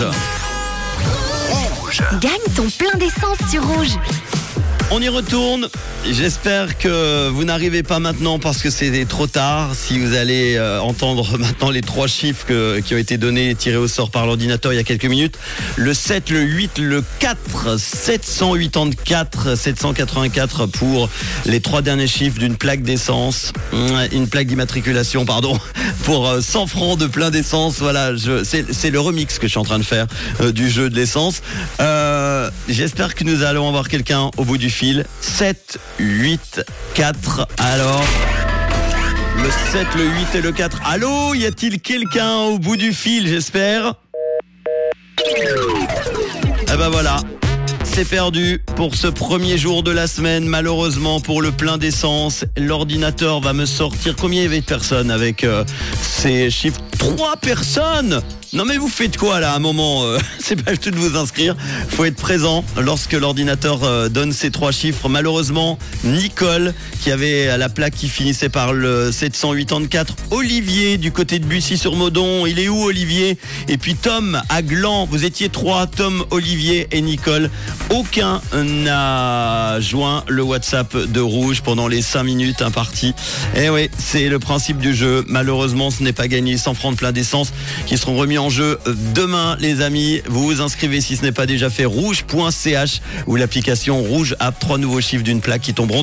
rouge. Gagne ton plein d'essence sur Rouge. On y retourne. J'espère que vous n'arrivez pas maintenant parce que c'est trop tard. Si vous allez euh, entendre maintenant les trois chiffres que- qui ont été donnés, tirés au sort par l'ordinateur il y a quelques minutes. Le 7, le 8, le 4, 784, 784 pour les trois derniers chiffres d'une plaque d'essence, Hum, une plaque d'immatriculation, pardon, pour euh, 100 francs de plein d'essence. Voilà, c'est le remix que je suis en train de faire euh, du jeu de l'essence. Euh, J'espère que nous allons avoir quelqu'un au bout du fil. 7, 8, 4. Alors. Le 7, le 8 et le 4. Allô, y a-t-il quelqu'un au bout du fil, j'espère? Eh ben voilà. C'est perdu pour ce premier jour de la semaine. Malheureusement, pour le plein d'essence, l'ordinateur va me sortir combien il y avait de personnes avec euh, ces chiffres Trois personnes non mais vous faites quoi là à un moment euh, C'est pas juste de vous inscrire. Faut être présent lorsque l'ordinateur euh, donne ces trois chiffres. Malheureusement, Nicole qui avait la plaque qui finissait par le 784, Olivier du côté de Bussy-sur-Modon. Il est où Olivier? Et puis Tom à Gland. Vous étiez trois, Tom, Olivier et Nicole. Aucun n'a joint le WhatsApp de Rouge pendant les 5 minutes imparties. Eh oui, c'est le principe du jeu. Malheureusement, ce n'est pas gagné. 100 francs de plein d'essence qui seront remis en jeu demain, les amis. Vous vous inscrivez si ce n'est pas déjà fait. Rouge.ch ou l'application Rouge App. Trois nouveaux chiffres d'une plaque qui tomberont demain.